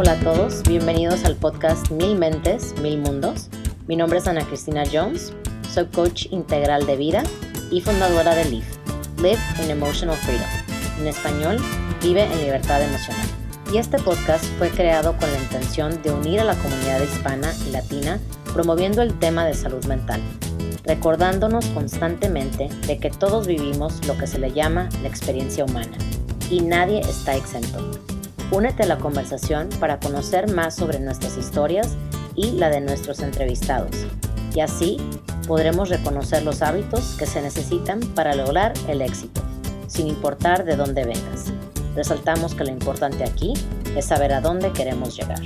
hola a todos. Bienvenidos al podcast Mil Mentes, Mil Mundos. Mi nombre es Ana Cristina Jones. Soy coach integral de vida y fundadora de LIVE, Live in Emotional Freedom. En español, Vive en Libertad Emocional. Y este podcast fue creado con la intención de unir a la comunidad hispana y latina promoviendo el tema de salud mental, recordándonos constantemente de que todos vivimos lo que se le llama la experiencia humana y nadie está exento. Únete a la conversación para conocer más sobre nuestras historias y la de nuestros entrevistados. Y así podremos reconocer los hábitos que se necesitan para lograr el éxito, sin importar de dónde vengas. Resaltamos que lo importante aquí es saber a dónde queremos llegar.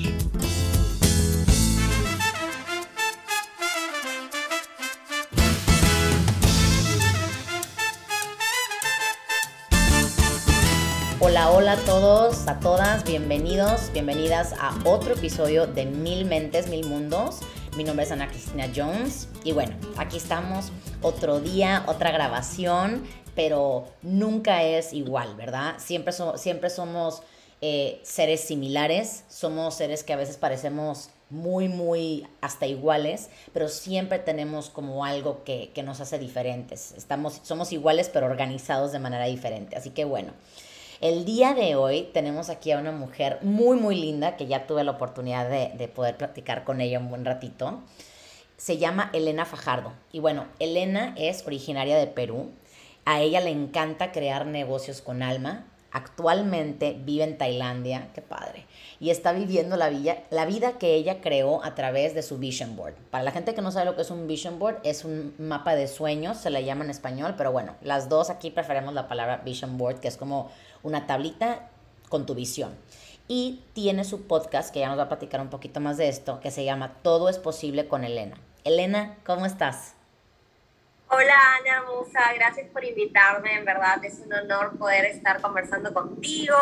Hola, a todos, a todas, bienvenidos, bienvenidas a otro episodio de Mil Mentes, Mil Mundos. Mi nombre es Ana Cristina Jones y bueno, aquí estamos otro día, otra grabación, pero nunca es igual, ¿verdad? Siempre, siempre somos eh, seres similares, somos seres que a veces parecemos muy, muy hasta iguales, pero siempre tenemos como algo que, que nos hace diferentes. Estamos, somos iguales, pero organizados de manera diferente. Así que bueno. El día de hoy tenemos aquí a una mujer muy, muy linda que ya tuve la oportunidad de, poder practicar con ella un buen ratito. Se llama Elena Fajardo. Y bueno, Elena es originaria de Perú. A ella le encanta crear negocios con alma. Actualmente vive en Tailandia, qué padre. Y está viviendo la, la vida que ella creó a través de su Vision Board. Para la gente que no sabe lo que es un Vision Board, es un mapa de sueños, se le llama en español, pero bueno, las dos aquí preferimos la palabra Vision Board, que es como una tablita con tu visión. Y tiene su podcast, que ya nos va a platicar un poquito más de esto, que se llama Todo es posible con Elena. Elena, ¿cómo estás? Hola Ana Musa, gracias por invitarme, en verdad es un honor poder estar conversando contigo.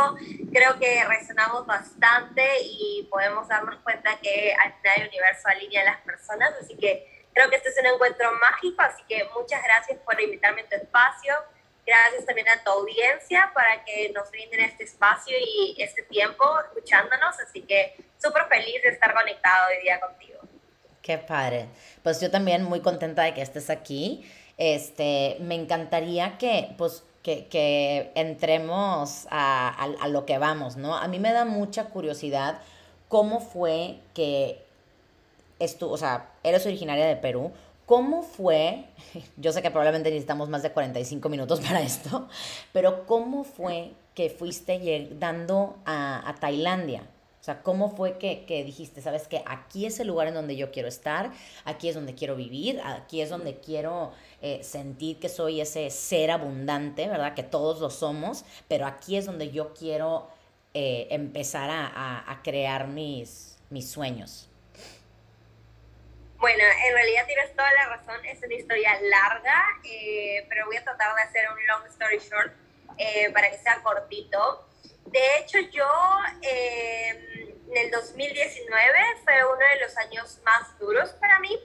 Creo que resonamos bastante y podemos darnos cuenta que al final el universo alinea a las personas, así que creo que este es un encuentro mágico, así que muchas gracias por invitarme a tu espacio. Gracias también a tu audiencia para que nos brinden este espacio y este tiempo escuchándonos. Así que súper feliz de estar conectado hoy día contigo. Qué padre. Pues yo también muy contenta de que estés aquí. Este, me encantaría que, pues, que, que entremos a, a, a, lo que vamos, ¿no? A mí me da mucha curiosidad cómo fue que esto, o sea, eres originaria de Perú, ¿Cómo fue? Yo sé que probablemente necesitamos más de 45 minutos para esto, pero ¿cómo fue que fuiste llegando a, a Tailandia? O sea, ¿cómo fue que, que, dijiste, sabes que aquí es el lugar en donde yo quiero estar, aquí es donde quiero vivir, aquí es donde quiero eh, sentir que soy ese ser abundante, ¿verdad? Que todos lo somos, pero aquí es donde yo quiero eh, empezar a, a, a crear mis, mis sueños. Bueno, en realidad tienes toda la razón, es una historia larga, eh, pero voy a tratar de hacer un long story short eh, para que sea cortito. De hecho, yo eh, en el 2019 fue uno de los años más duros para mí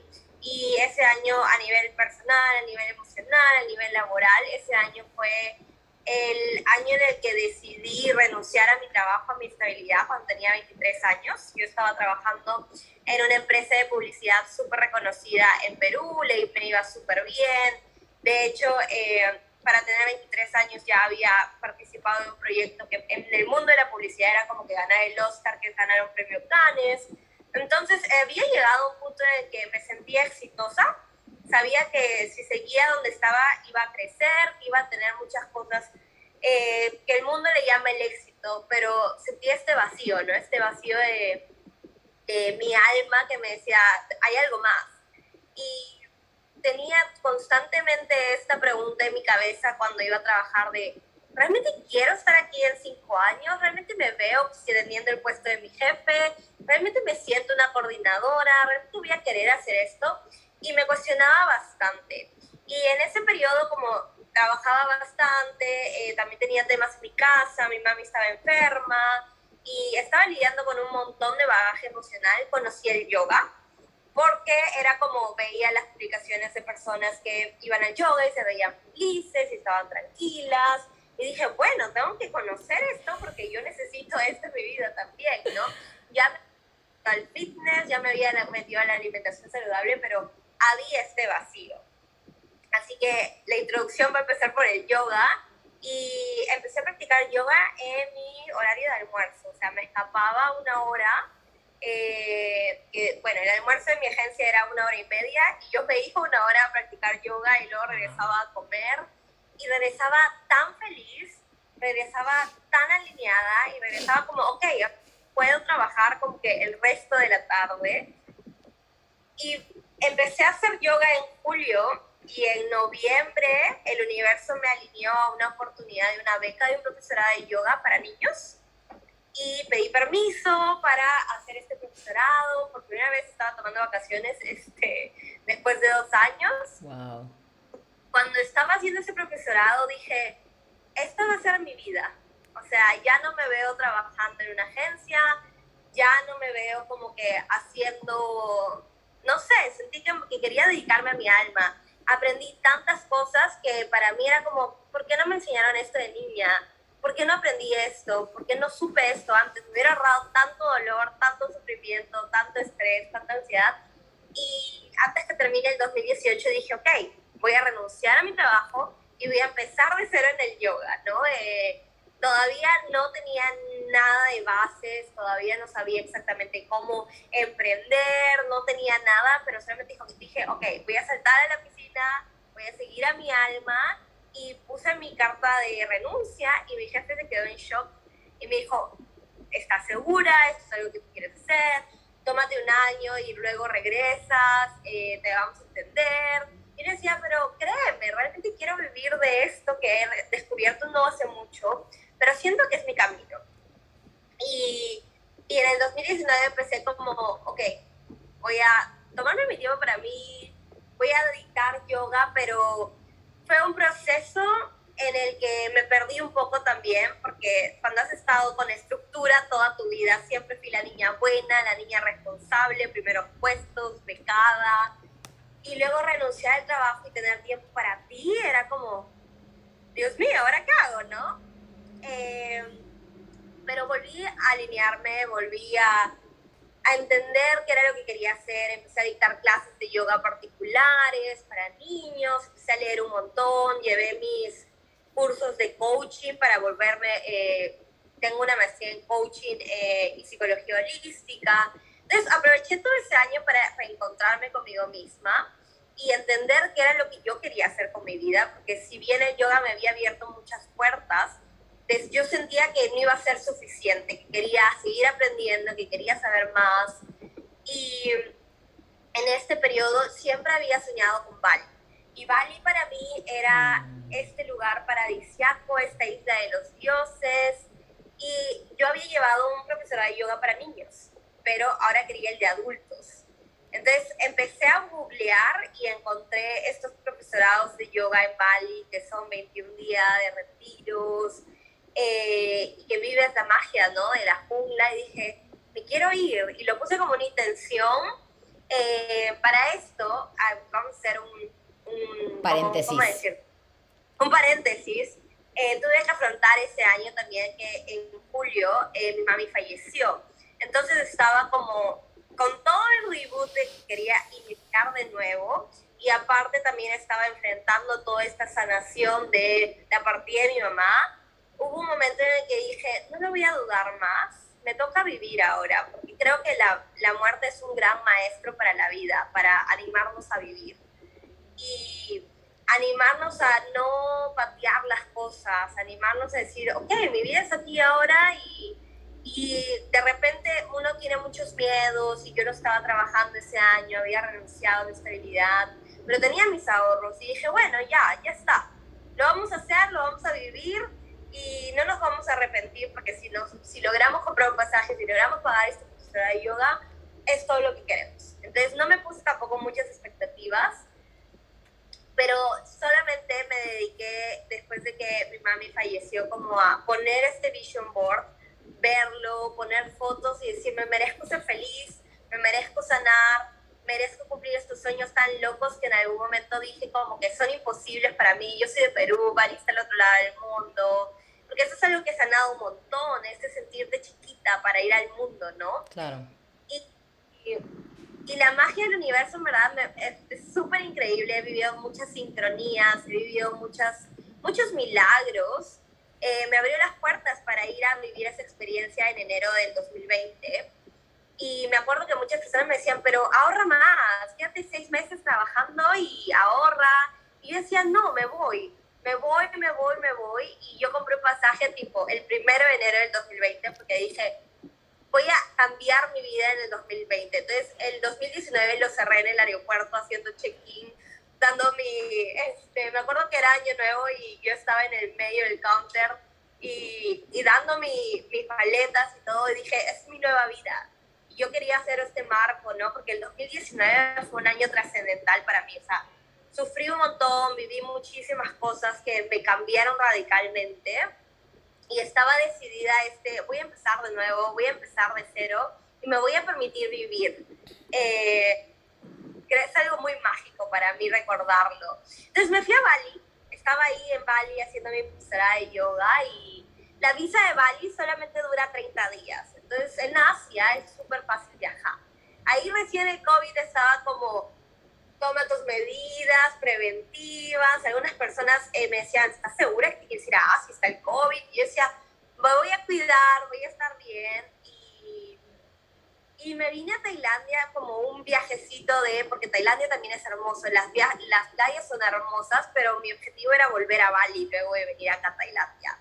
y ese año a nivel personal, a nivel emocional, a nivel laboral, ese año fue el año en el que decidí renunciar a mi trabajo, a mi estabilidad, cuando tenía 23 años. Yo estaba trabajando en una empresa de publicidad súper reconocida en Perú, le me iba súper bien. De hecho, eh, para tener 23 años ya había participado en un proyecto que en el mundo de la publicidad era como que ganar el Oscar, que es ganar un premio Cannes. Entonces, había llegado a un punto en el que me sentía exitosa sabía que si seguía donde estaba iba a crecer, iba a tener muchas cosas eh, que el mundo le llama el éxito, pero sentía este vacío, ¿no? Este vacío de, mi alma que me decía, hay algo más. Y tenía constantemente esta pregunta en mi cabeza cuando iba a trabajar de, ¿realmente quiero estar aquí en cinco años? ¿Realmente me veo teniendo el puesto de mi jefe? ¿Realmente me siento una coordinadora? ¿Realmente voy a querer hacer esto? Y me cuestionaba bastante. Y en ese periodo, como trabajaba bastante, eh, también tenía temas en mi casa, mi mami estaba enferma y estaba lidiando con un montón de bagaje emocional, conocí el yoga porque era como veía las publicaciones de personas que iban al yoga y se veían felices y estaban tranquilas. Y dije, bueno, tengo que conocer esto porque yo necesito esto en mi vida también, ¿no? Ya al fitness, ya me había metido a la alimentación saludable, pero había este vacío. Así que la introducción va a empezar por el yoga y empecé a practicar yoga en mi horario de almuerzo, o sea, me escapaba una hora. Eh, bueno, el almuerzo de mi agencia era una hora y media y yo me iba una hora a practicar yoga y luego regresaba a comer y regresaba tan feliz, regresaba tan alineada y regresaba como, ok, puedo trabajar como que el resto de la tarde. Y empecé a hacer yoga en julio y en noviembre el universo me alineó a una oportunidad de una beca de un profesorado de yoga para niños y pedí permiso para hacer este profesorado. Por primera vez estaba tomando vacaciones este, después de dos años. Wow. Cuando estaba haciendo ese profesorado dije, esta va a ser mi vida. O sea, ya no me veo trabajando en una agencia, ya no me veo como que haciendo, no sé, sentí que, que quería dedicarme a mi alma aprendí tantas cosas que para mí era como, ¿por qué no me enseñaron esto de niña? ¿Por qué no aprendí esto? ¿Por qué no supe esto antes? Me hubiera ahorrado tanto dolor, tanto sufrimiento, tanto estrés, tanta ansiedad. Y antes que termine el 2018 dije, ok, voy a renunciar a mi trabajo y voy a empezar de cero en el yoga, ¿no? Eh, todavía no tenía nada de bases, todavía no sabía exactamente cómo emprender, no tenía nada, pero solamente dije, ok, voy a saltar a la piscina, voy a seguir a mi alma y puse mi carta de renuncia y mi jefe se quedó en shock y me dijo, ¿estás segura? ¿Esto es algo que tú quieres hacer? Tómate un año y luego regresas, eh, te vamos a entender. Y yo decía, pero créeme, realmente quiero vivir de esto que he descubierto no hace mucho pero siento que es mi camino. Y, y en el 2019 empecé como, ok, voy a tomarme mi tiempo para mí, voy a dedicar yoga, pero fue un proceso en el que me perdí un poco también, porque cuando has estado con estructura toda tu vida, siempre fui la niña buena, la niña responsable, primeros puestos, becada, y luego renunciar al trabajo y tener tiempo para ti era como, Dios mío, ¿ahora qué hago, no? Eh, pero volví a alinearme, volví a, entender qué era lo que quería hacer, empecé a dictar clases de yoga particulares para niños, empecé a leer un montón, llevé mis cursos de coaching para volverme, eh, tengo una maestría en coaching eh, y psicología holística. Entonces aproveché todo ese año para reencontrarme conmigo misma y entender qué era lo que yo quería hacer con mi vida, porque si bien el yoga me había abierto muchas puertas, yo sentía que no iba a ser suficiente, que quería seguir aprendiendo, que quería saber más. Y en este periodo siempre había soñado con Bali. Y Bali para mí era mm. este lugar paradisiaco, esta isla de los dioses. Y yo había llevado un profesorado de yoga para niños, pero ahora quería el de adultos. Entonces empecé a googlear y encontré estos profesorados de yoga en Bali, que son 21 días de retiros, eh, y que vive esta magia, ¿no? De la jungla, y dije, me quiero ir, y lo puse como una intención. Eh, para esto, vamos a hacer un, un paréntesis. ¿cómo, decir? Un paréntesis. Eh, tuve que afrontar ese año también que en julio mi mami falleció. Entonces estaba como con todo el reboot que quería iniciar de nuevo y aparte también estaba enfrentando toda esta sanación de la partida de mi mamá hubo un momento en el que dije, no lo voy a dudar más, me toca vivir ahora, porque creo que la, la muerte es un gran maestro para la vida, para animarnos a vivir. Y animarnos a no patear las cosas, animarnos a decir, ok, mi vida es aquí ahora y, y de repente uno tiene muchos miedos y yo no estaba trabajando ese año, había renunciado a mi estabilidad, pero tenía mis ahorros y dije, bueno, ya, ya está, lo vamos a hacer, lo vamos a vivir y no nos vamos a arrepentir porque si, nos, si logramos comprar un pasaje, si logramos pagar esta profesora de yoga, es todo lo que queremos. Entonces no me puse tampoco muchas expectativas, pero solamente me dediqué, después de que mi mami falleció, como a poner este vision board, verlo, poner fotos y decir, me merezco ser feliz, me merezco sanar, merezco cumplir estos sueños tan locos que en algún momento dije como que son imposibles para mí. Yo soy de Perú, Bali está al otro lado del mundo, porque eso es algo que ha sanado un montón, este sentirte chiquita para ir al mundo, ¿no? Claro. Y y la magia del universo, en verdad, es súper increíble. He vivido muchas sincronías, he vivido muchas, muchos milagros. Eh, me abrió las puertas para ir a vivir esa experiencia en enero del 2020. Y me acuerdo que muchas personas me decían, pero ahorra más, quédate seis meses trabajando y ahorra. Y yo decía, no, me voy, me voy, me voy, me voy. Y yo compré un pasaje tipo el primero de enero del 2020 porque dije, voy a cambiar mi vida en el 2020. Entonces, el 2019 lo cerré en el aeropuerto haciendo check-in, dando mi, este, me acuerdo que era año nuevo y yo estaba en el medio del counter y, y dando mi, mis paletas y todo, y dije, es mi nueva vida. Yo quería hacer este marco, ¿no? Porque el 2019 fue un año trascendental para mí, o sea, sufrí un montón, viví muchísimas cosas que me cambiaron radicalmente y estaba decidida, este, voy a empezar de nuevo, voy a empezar de cero y me voy a permitir vivir. Eh, es algo muy mágico para mí recordarlo. Entonces me fui a Bali, estaba ahí en Bali haciendo mi postura de yoga y la visa de Bali solamente dura 30 días. Entonces en Asia es súper fácil viajar. Ahí recién el COVID estaba como toma tus medidas preventivas. Algunas personas eh, me decían, ¿estás segura que quieres ir a Asia? Está el COVID. Y yo decía, voy a cuidar, voy a estar bien. Y, y me vine a Tailandia como un viajecito de, porque Tailandia también es hermoso, las, las playas son hermosas, pero mi objetivo era volver a Bali luego de venir acá a Tailandia.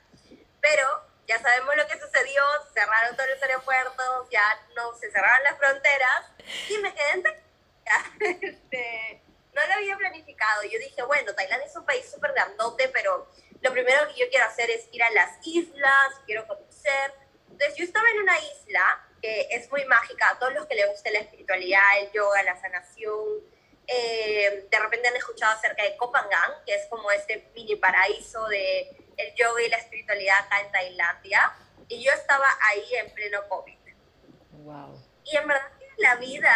Pero ya sabemos lo que sucedió, cerraron todos los aeropuertos, ya no se cerraron las fronteras y me quedé en este, no lo había planificado. Yo dije, bueno, Tailandia es un país súper grandote, pero lo primero que yo quiero hacer es ir a las islas, quiero conocer. Entonces yo estaba en una isla que es muy mágica, a todos los que les guste la espiritualidad, el yoga, la sanación. Eh, de repente han escuchado acerca de Kopangan, que es como este mini paraíso de el yoga y la espiritualidad acá en Tailandia. Y yo estaba ahí en pleno COVID. Wow. Y en verdad la vida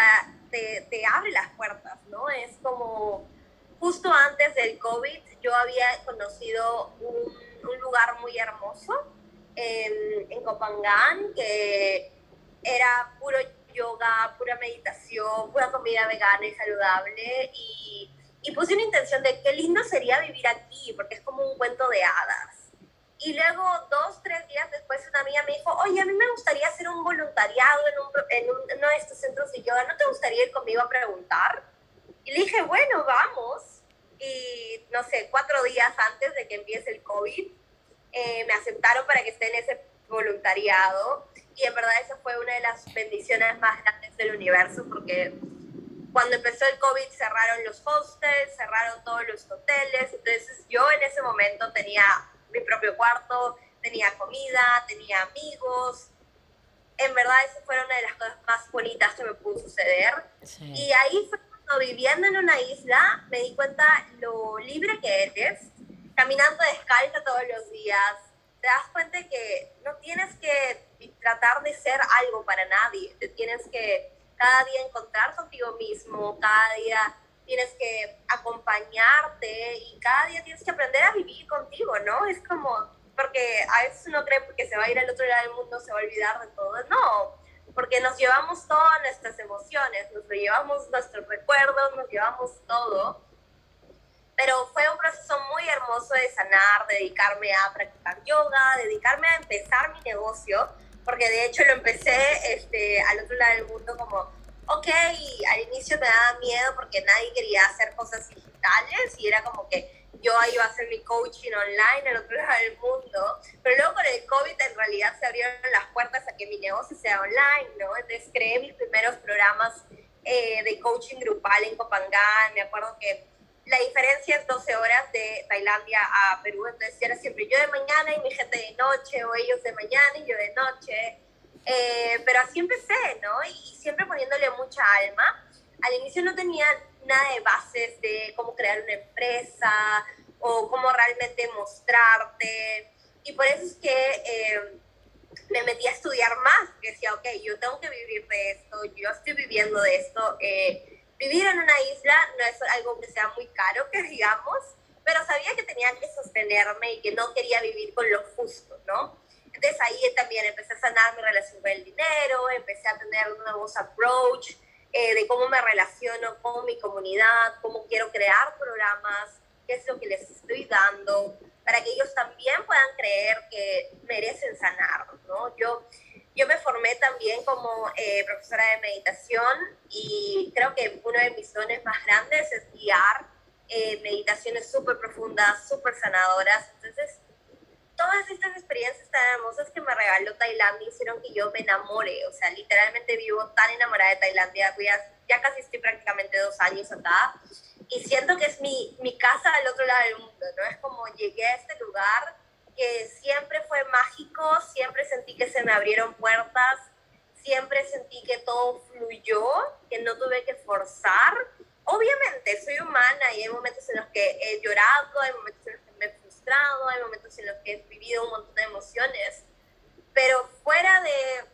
te, abre las puertas, ¿no? Es como justo antes del COVID yo había conocido un, lugar muy hermoso en, en Copangán que era puro yoga, pura meditación, pura comida vegana y saludable y, y puse una intención de qué lindo sería vivir aquí porque es como un cuento de hadas. Y luego, dos, tres días después, una amiga me dijo, oye, a mí me gustaría hacer un voluntariado en, un, en uno de estos centros de yoga, ¿no te gustaría ir conmigo a preguntar? Y le dije, bueno, vamos. Y no sé, cuatro días antes de que empiece el COVID, eh, me aceptaron para que esté en ese voluntariado. Y en verdad esa fue una de las bendiciones más grandes del universo, porque cuando empezó el COVID cerraron los hostels, cerraron todos los hoteles. Entonces yo en ese momento tenía mi propio cuarto, tenía comida, tenía amigos. En verdad, eso fue una de las cosas más bonitas que me pudo suceder. Y ahí fue cuando viviendo en una isla me di cuenta lo libre que eres, caminando descalza todos los días. Te das cuenta que no tienes que tratar de ser algo para nadie, te tienes que cada día encontrar contigo mismo, cada día tienes que acompañarte y cada día tienes que aprender a vivir contigo, ¿no? Es como, porque a veces uno cree que se va a ir al otro lado del mundo, se va a olvidar de todo. No, porque nos llevamos todas nuestras emociones, nos llevamos nuestros recuerdos, nos llevamos todo. Pero fue un proceso muy hermoso de sanar, dedicarme a practicar yoga, dedicarme a empezar mi negocio, porque de hecho lo empecé este, al otro lado del mundo como ok, al inicio me daba miedo porque nadie quería hacer cosas digitales y era como que yo iba a hacer mi coaching online en otro lado del mundo, pero luego con el COVID en realidad se abrieron las puertas a que mi negocio sea online, ¿no? Entonces creé mis primeros programas eh, de coaching grupal en Copangán, me acuerdo que la diferencia es 12 horas de Tailandia a Perú, entonces era siempre yo de mañana y mi gente de noche, o ellos de mañana y yo de noche, eh, pero así empecé, ¿no? Y, siempre poniéndole mucha alma. Al inicio no tenía nada de bases de cómo crear una empresa o cómo realmente mostrarte. Y por eso es que eh, me metí a estudiar más, decía, ok, yo tengo que vivir de esto, yo estoy viviendo de esto. Eh, vivir en una isla no es algo que sea muy caro, que digamos, pero sabía que tenía que sostenerme y que no quería vivir con lo justo, ¿no? Entonces ahí también empecé a sanar mi relación con el dinero, empecé a tener nuevos approach, eh, de cómo me relaciono con mi comunidad, cómo quiero crear programas, qué es lo que les estoy dando, para que ellos también puedan creer que merecen sanar, ¿no? Yo, yo me formé también como eh, profesora de meditación y creo que uno de mis dones más grandes es guiar eh, meditaciones súper profundas, súper sanadoras. Entonces, todas estas experiencias tan hermosas que me regaló Tailandia hicieron que yo me enamore. O sea, literalmente vivo tan enamorada de Tailandia. Ya, ya casi estoy prácticamente dos años acá. Y siento que es mi, mi casa al otro lado del mundo, ¿no? Es como llegué a este lugar que siempre fue mágico, siempre sentí que se me abrieron puertas, siempre sentí que todo fluyó, que no tuve que forzar. Obviamente, soy humana y hay momentos en los que he llorado, hay momentos en los que me he frustrado, hay momentos en los que he vivido un montón de emociones, pero fuera de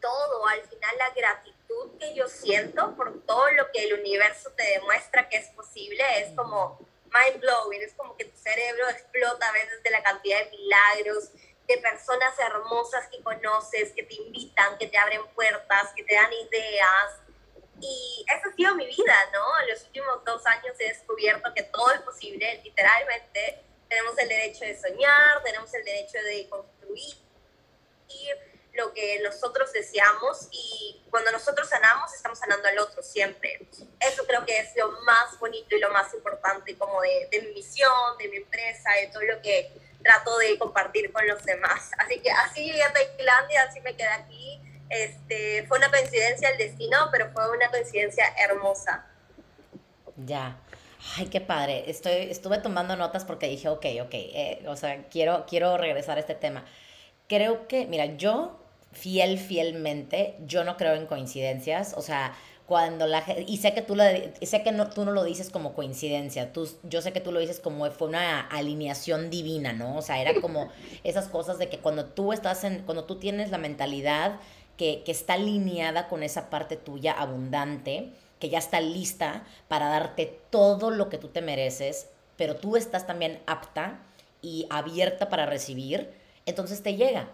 todo, al final la gratitud que yo siento por todo lo que el universo te demuestra que es posible es como mind blowing, es como que tu cerebro explota a veces de la cantidad de milagros, de personas hermosas que conoces, que te invitan, que te abren puertas, que te dan ideas. Y esa ha sido mi vida, ¿no? En los últimos dos años he descubierto que todo es posible, literalmente. Tenemos el derecho de soñar, tenemos el derecho de construir lo que nosotros deseamos y cuando nosotros sanamos, estamos sanando al otro siempre. Eso creo que es lo más bonito y lo más importante como de, de mi misión, de mi empresa, de todo lo que trato de compartir con los demás. Así que así llegué a Tailandia, así me quedé aquí. Este, fue una coincidencia el destino, pero fue una coincidencia hermosa. Ya. Ay, qué padre. Estoy, estuve tomando notas porque dije, ok, ok, eh, o sea, quiero, quiero regresar a este tema. Creo que, mira, yo fiel, fielmente, yo no creo en coincidencias, o sea, cuando la gente, y sé que tú lo, sé que no, tú no lo dices como coincidencia, tú, yo sé que tú lo dices como fue una alineación divina, ¿no? O sea, era como esas cosas de que cuando tú estás en, cuando tú tienes la mentalidad que, que está alineada con esa parte tuya abundante, que ya está lista para darte todo lo que tú te mereces, pero tú estás también apta y abierta para recibir, entonces te llega.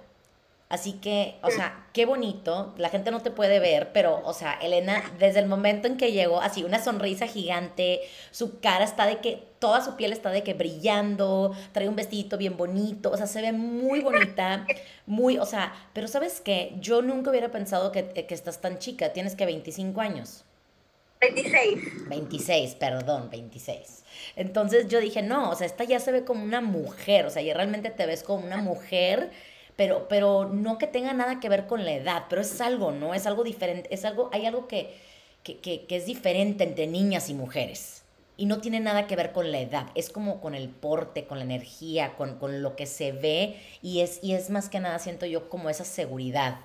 Así que, o sea, qué bonito. La gente no te puede ver, pero, o sea, Elena, desde el momento en que llegó, así una sonrisa gigante, su cara está de que, toda su piel está de que brillando, trae un vestidito bien bonito, o sea, se ve muy bonita, muy, o sea, pero ¿sabes qué? Yo nunca hubiera pensado que, que estás tan chica, tienes que 25 años. 26. 26, perdón, 26. Entonces yo dije, no, o sea, esta ya se ve como una mujer, o sea, ya realmente te ves como una mujer pero, pero no que tenga nada que ver con la edad, pero es algo, ¿no? Es algo diferente, es algo, hay algo que, que, que, que es diferente entre niñas y mujeres. Y no tiene nada que ver con la edad, es como con el porte, con la energía, con, con lo que se ve y es, y es más que nada, siento yo, como esa seguridad.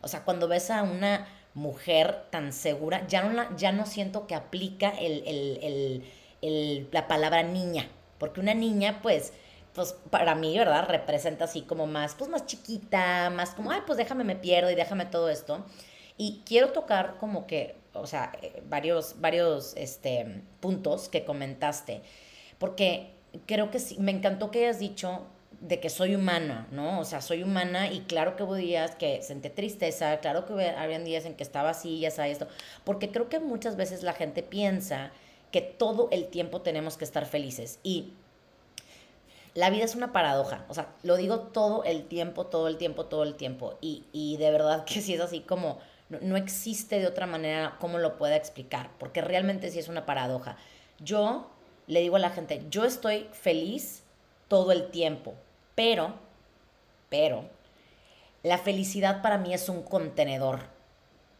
O sea, cuando ves a una mujer tan segura, ya no, la, ya no siento que aplica el, el, el, la palabra niña, porque una niña, pues, pues para mí, ¿verdad? Representa así como más, pues más chiquita, más como, ay, pues déjame me pierdo y déjame todo esto. Y quiero tocar como que, o sea, eh, varios, varios este, puntos que comentaste, porque creo que sí, me encantó que hayas dicho de que soy humana, ¿no? O sea, soy humana y claro que hubo días que sentí tristeza, claro que habían días en que estaba así, ya sabes esto, porque creo que muchas veces la gente piensa que todo el tiempo tenemos que estar felices y la vida es una paradoja, o sea, lo digo todo el tiempo, todo el tiempo, todo el tiempo, y, y de verdad que si es así como, no, no, existe de otra manera cómo lo pueda explicar, porque realmente sí es una paradoja. Yo le digo a la gente, yo estoy feliz todo el tiempo, pero, pero, la felicidad para mí es un contenedor.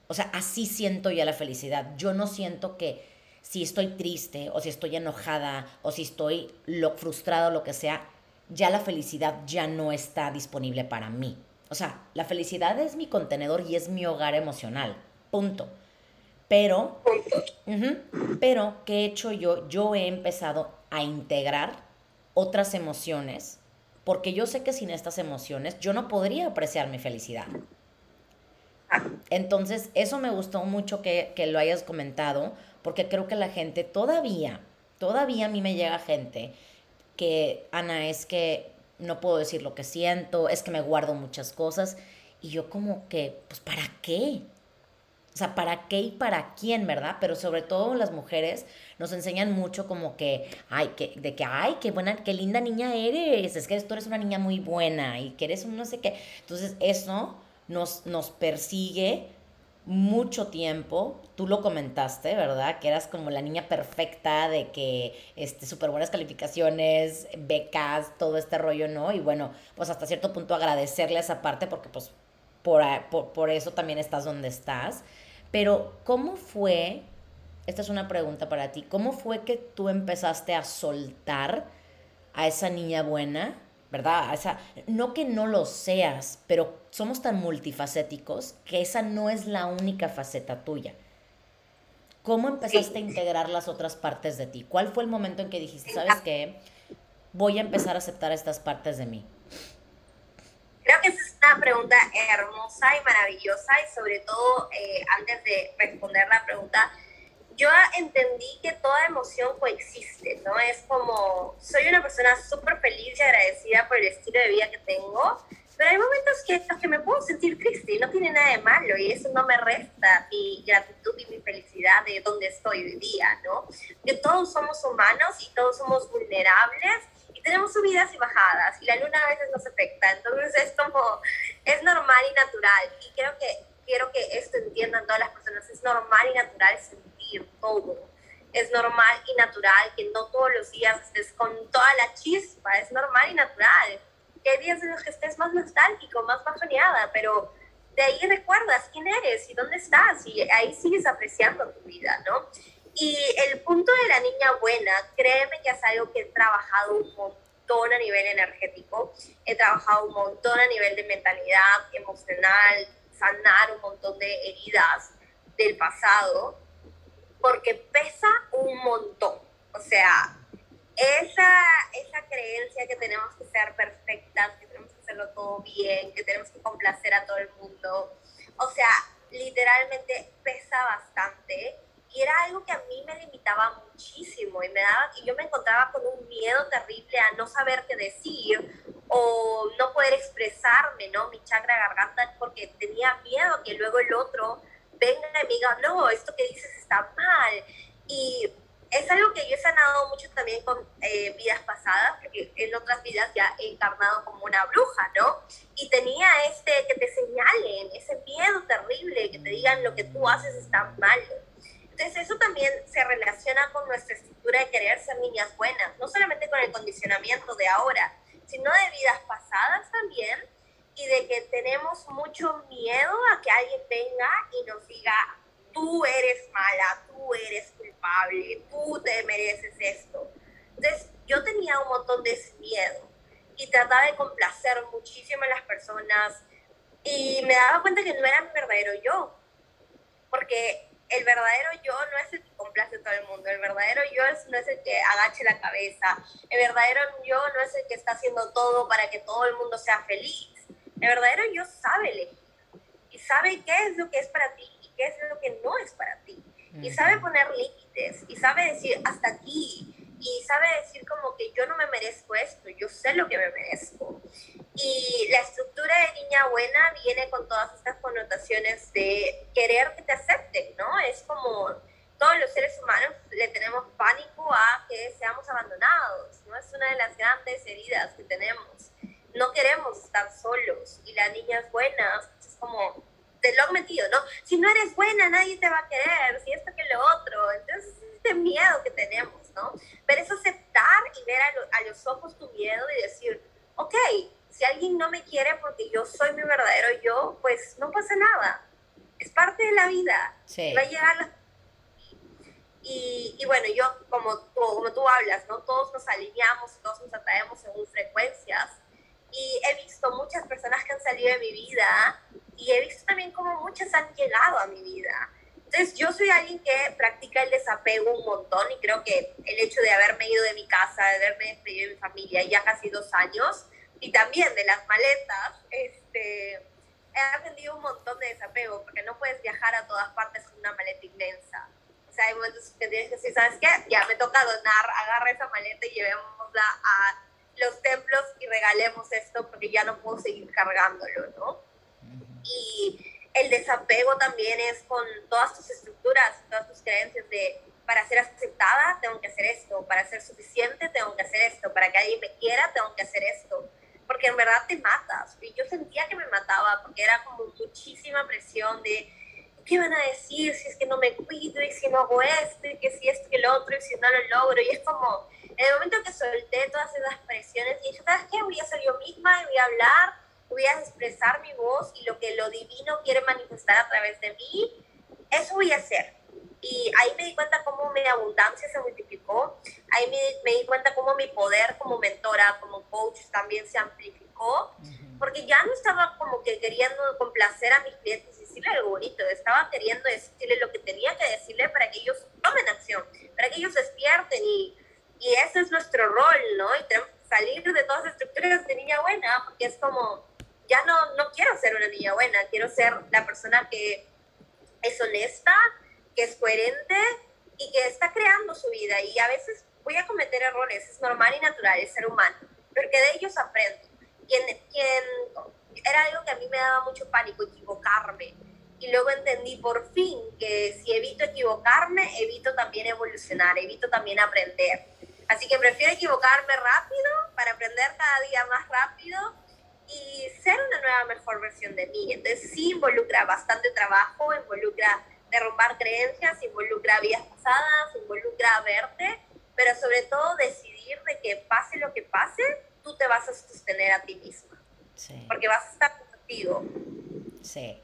O sea, así siento ya la felicidad. Yo no siento que si estoy triste o si estoy enojada o si estoy lo frustrado o lo que sea, ya la felicidad ya no está disponible para mí. O sea, la felicidad es mi contenedor y es mi hogar emocional. Punto. Pero, pero, ¿qué he hecho yo? Yo he empezado a integrar otras emociones porque yo sé que sin estas emociones yo no podría apreciar mi felicidad. Entonces, eso me gustó mucho que, que lo hayas comentado porque creo que la gente todavía, todavía a mí me llega gente que, Ana, es que no puedo decir lo que siento, es que me guardo muchas cosas. Y yo como que, pues, ¿para qué? o sea, ¿para qué y para quién, verdad? Pero sobre todo las mujeres nos enseñan mucho como que, ay, que, de que, ay, qué buena, qué linda niña eres, es que tú eres una niña muy buena y que eres un no sé qué. Entonces eso nos, nos persigue mucho tiempo. Tú lo comentaste, ¿verdad? Que eras como la niña perfecta de que, este, súper buenas calificaciones, becas, todo este rollo, ¿no? Y bueno, pues hasta cierto punto agradecerle esa parte porque pues por, por, por eso también estás donde estás. Pero, ¿cómo fue? Esta es una pregunta para ti. ¿Cómo fue que tú empezaste a soltar a esa niña buena? ¿Verdad? esa, no que no lo seas, pero somos tan multifacéticos que esa no es la única faceta tuya. ¿Cómo empezaste a integrar las otras partes de ti? ¿Cuál fue el momento en que dijiste, sabes qué? Voy a empezar a aceptar estas partes de mí. Creo que esa es una pregunta hermosa y maravillosa y sobre todo eh, antes de responder la pregunta, yo entendí que toda emoción coexiste, ¿no? Es como, soy una persona súper feliz y agradecida por el estilo de vida que tengo, pero hay momentos que, que me puedo sentir triste y no tiene nada de malo y eso no me resta mi gratitud y mi felicidad de donde estoy hoy día, ¿no? Que todos somos humanos y todos somos vulnerables tenemos subidas y bajadas y la luna a veces nos afecta, entonces es como, es normal y natural y creo que quiero que esto entiendan todas las personas, es normal y natural sentir todo, es normal y natural que no todos los días estés con toda la chispa, es normal y natural, que hay días en los que estés más nostálgico, más bajoneada, pero de ahí recuerdas quién eres y dónde estás y ahí sigues apreciando tu vida, ¿no? Y el punto de la niña buena, créeme que es algo que he trabajado un montón a nivel energético, he trabajado un montón a nivel de mentalidad emocional, sanar un montón de heridas del pasado, porque pesa un montón. O sea, esa, esa creencia que tenemos que ser perfectas, que tenemos que hacerlo todo bien, que tenemos que complacer a todo el mundo, o sea, literalmente pesa bastante y era algo que a mí me limitaba muchísimo y me daba y yo me encontraba con un miedo terrible a no saber qué decir o no poder expresarme, ¿no? Mi chakra garganta porque tenía miedo que luego el otro venga y me diga, no, esto que dices está mal. Y es algo que yo he sanado mucho también con eh, vidas pasadas, porque en otras vidas ya he encarnado como una bruja, ¿no? Y tenía este, que te señalen, ese miedo terrible, que te digan lo que tú haces está mal. Entonces eso también se relaciona con nuestra estructura de querer ser niñas buenas, no solamente con el condicionamiento de ahora, sino de vidas pasadas también, y de que tenemos mucho miedo a que alguien venga y nos diga, tú eres mala, tú eres culpable, tú te mereces esto. Entonces yo tenía un montón de ese miedo y trataba de complacer muchísimo a las personas y me daba cuenta que no era mi verdadero yo, porque el verdadero yo no es el que complace a todo el mundo, el verdadero yo no es el que agache la cabeza, el verdadero yo no es el que está haciendo todo para que todo el mundo sea feliz. El verdadero yo sabe elegir y sabe qué es lo que es para ti y qué es lo que no es para ti. Y sabe poner límites y sabe decir hasta aquí y sabe decir como que yo no me merezco esto, yo sé lo que me merezco. Y la estructura de niña buena viene con todas estas connotaciones de querer que te acepten, ¿no? Es como todos los seres humanos le tenemos pánico a que seamos abandonados, ¿no? Es una de las grandes heridas que tenemos. No queremos estar solos y la niña es buena, es como te lo han metido, ¿no? Si no eres buena, nadie te va a querer, si esto que lo otro. Entonces, este miedo que tenemos, ¿no? Pero es aceptar y ver a, a los ojos tu miedo y decir, ok, si alguien no me quiere porque yo soy mi verdadero yo, pues no pasa nada. Es parte de la vida. Va a llegar y, y, bueno, yo, como tú, como tú hablas, ¿no? Todos nos alineamos, todos nos atraemos según frecuencias. Y he visto muchas personas que han salido de mi vida y he visto también como muchas han llegado a mi vida. Entonces, yo soy alguien que practica el desapego un montón y creo que el hecho de haberme ido de mi casa, de haberme despedido de mi familia ya casi dos años, y también de las maletas, este, he aprendido un montón de desapego, porque no puedes viajar a todas partes con una maleta inmensa. O sea, hay momentos que tienes que decir, ¿sabes qué? Ya me toca donar, agarra esa maleta y llevémosla a los templos y regalemos esto porque ya no puedo seguir cargándolo, ¿no? Y el desapego también es con todas tus estructuras, todas tus creencias de para ser aceptada tengo que hacer esto, para ser suficiente tengo que hacer esto, para que alguien me quiera tengo que hacer esto, porque en verdad te matas. Y yo sentía que me mataba porque era como muchísima presión de ¿qué van a decir si es que no me cuido y si no hago esto y que si esto y lo otro y si no lo logro? Y es como, en el momento que solté todas esas presiones y dije, ¿sabes qué? Voy a ser yo misma y voy a hablar, voy a expresar mi voz y lo que lo divino quiere manifestar a través de mí, eso voy a hacer. Y ahí me di cuenta cómo mi abundancia se multiplicó, ahí me, me di cuenta cómo mi poder como mentora, como coach también se amplificó, porque ya no estaba como que queriendo complacer a mis clientes decirle algo bonito, estaba queriendo decirle lo que tenía que decirle para que ellos tomen acción, para que ellos despierten y, y ese es nuestro rol, ¿no? Y tenemos que salir de todas las estructuras de niña buena, porque es como, ya no, no quiero ser una niña buena, quiero ser la persona que es honesta, que es coherente y que está creando su vida. Y a veces voy a cometer errores, es normal y natural, es ser humano, pero que de ellos aprendo. Quien, quien era algo que a mí me daba mucho pánico, equivocarme. Y luego entendí por fin que si evito equivocarme, evito también evolucionar, evito también aprender. Así que prefiero equivocarme rápido para aprender cada día más rápido y ser una nueva mejor versión de mí. Entonces sí involucra bastante trabajo, involucra derrumbar creencias, involucra vidas pasadas, involucra verte, pero sobre todo decidir de que pase lo que pase, tú te vas a sostener a ti misma. Porque vas a estar contigo. Sí.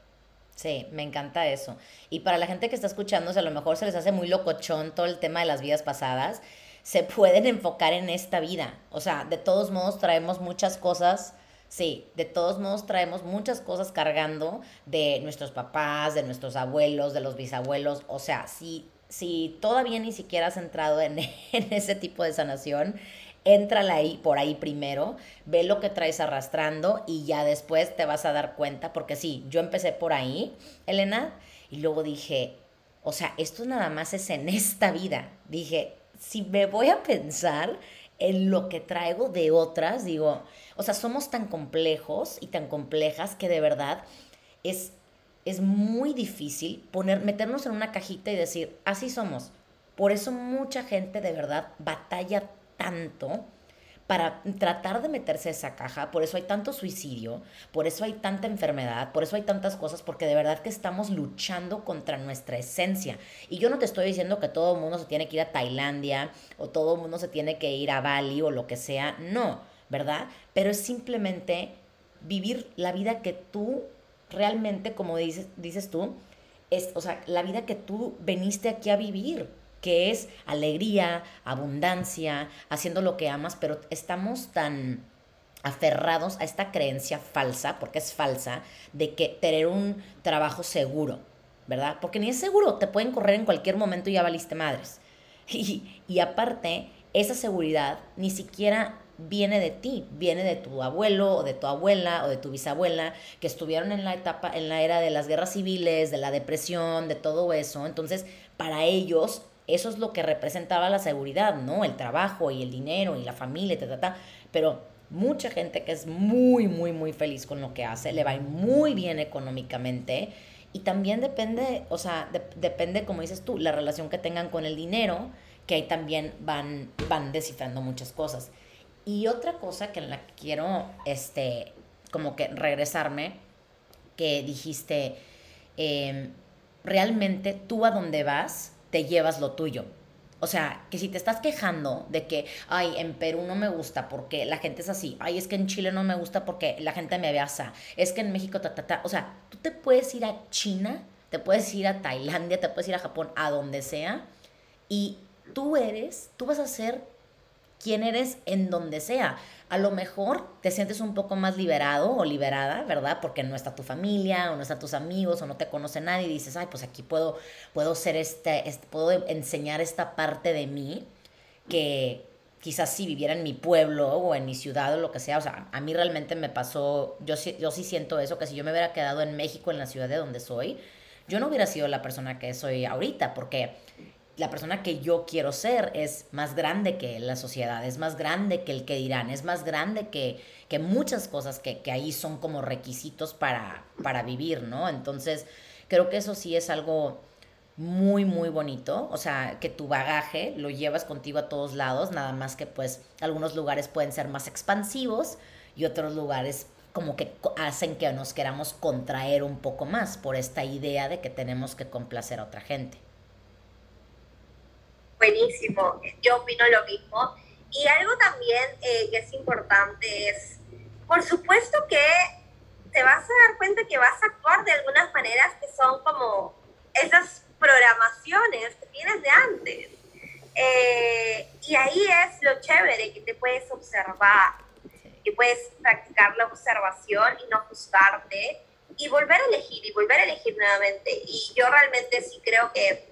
Sí, me encanta eso. Y para la gente que está escuchando, a lo mejor se les hace muy locochón todo el tema de las vidas pasadas, se pueden enfocar en esta vida. O sea, de todos modos traemos muchas cosas, sí, de todos modos traemos muchas cosas cargando de nuestros papás, de nuestros abuelos, de los bisabuelos. O sea, si, si todavía ni siquiera has entrado en, en ese tipo de sanación, Éntrala ahí, por ahí primero, ve lo que traes arrastrando y ya después te vas a dar cuenta, porque sí, yo empecé por ahí, Elena, y luego dije, o sea, esto nada más es en esta vida. Dije, si me voy a pensar en lo que traigo de otras, digo, o sea, somos tan complejos y tan complejas que de verdad es, es muy difícil poner, meternos en una cajita y decir, así somos. Por eso mucha gente de verdad batalla tanto para tratar de meterse a esa caja, por eso hay tanto suicidio, por eso hay tanta enfermedad, por eso hay tantas cosas, porque de verdad que estamos luchando contra nuestra esencia. Y yo no te estoy diciendo que todo el mundo se tiene que ir a Tailandia o todo el mundo se tiene que ir a Bali o lo que sea, no, ¿verdad? Pero es simplemente vivir la vida que tú realmente, como dices, dices tú, es, o sea, la vida que tú veniste aquí a vivir que es alegría, abundancia, haciendo lo que amas, pero estamos tan aferrados a esta creencia falsa, porque es falsa, de que tener un trabajo seguro, ¿verdad? Porque ni es seguro, te pueden correr en cualquier momento y ya valiste madres. Y, y aparte, esa seguridad ni siquiera viene de ti, viene de tu abuelo o de tu abuela o de tu bisabuela que estuvieron en la etapa, en la era de las guerras civiles, de la depresión, de todo eso. Entonces, para ellos eso es lo que representaba la seguridad, ¿no? El trabajo y el dinero y la familia, ta, ta, ta. Pero mucha gente que es muy, muy, muy feliz con lo que hace, le va muy bien económicamente. Y también depende, o sea, depende, como dices tú, la relación que tengan con el dinero, que ahí también van, van descifrando muchas cosas. Y otra cosa que en la que quiero, este, como que regresarme, que dijiste, em, realmente tú a dónde vas, te llevas lo tuyo. O sea, que si te estás quejando de que, ay, en Perú no me gusta porque la gente es así, ay, es que en Chile no me gusta porque la gente me abraza, es que en México, ta, ta, ta. O sea, tú te puedes ir a China, te puedes ir a Tailandia, te puedes ir a Japón, a donde sea, y tú eres, tú vas a ser quien eres en donde sea a lo mejor te sientes un poco más liberado o liberada, ¿verdad? Porque no está tu familia o no están tus amigos o no te conoce nadie y dices, ay, pues aquí puedo, puedo ser este, este, puedo enseñar esta parte de mí que quizás si viviera en mi pueblo o en mi ciudad o lo que sea, o sea, a mí realmente me pasó, yo, yo sí siento eso, que si yo me hubiera quedado en México, en la ciudad de donde soy, yo no hubiera sido la persona que soy ahorita, porque la persona que yo quiero ser es más grande que la sociedad, es más grande que el que dirán, es más grande que, que muchas cosas que, que, ahí son como requisitos para, para vivir, ¿no? Entonces, creo que eso sí es algo muy, muy bonito. O sea, que tu bagaje lo llevas contigo a todos lados, nada más que pues algunos lugares pueden ser más expansivos y otros lugares como que hacen que nos queramos contraer un poco más por esta idea de que tenemos que complacer a otra gente. Buenísimo, yo opino lo mismo. Y algo también eh, que es importante es, por supuesto que te vas a dar cuenta que vas a actuar de algunas maneras que son como esas programaciones que tienes de antes. Eh, y ahí es lo chévere, que te puedes observar, que puedes practicar la observación y no juzgarte y volver a elegir y volver a elegir nuevamente. Y yo realmente sí creo que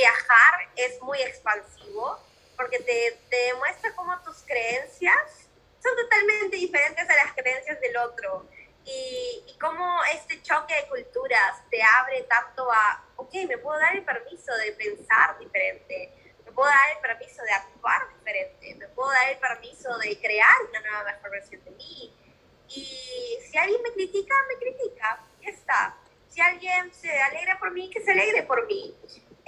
viajar es muy expansivo porque te, te demuestra cómo tus creencias son totalmente diferentes a las creencias del otro y, y cómo este choque de culturas te abre tanto a, ok, me puedo dar el permiso de pensar diferente, me puedo dar el permiso de actuar diferente, me puedo dar el permiso de crear una nueva mejor versión de mí. Y si alguien me critica, me critica, ya está. Si alguien se alegra por mí, que se alegre por mí.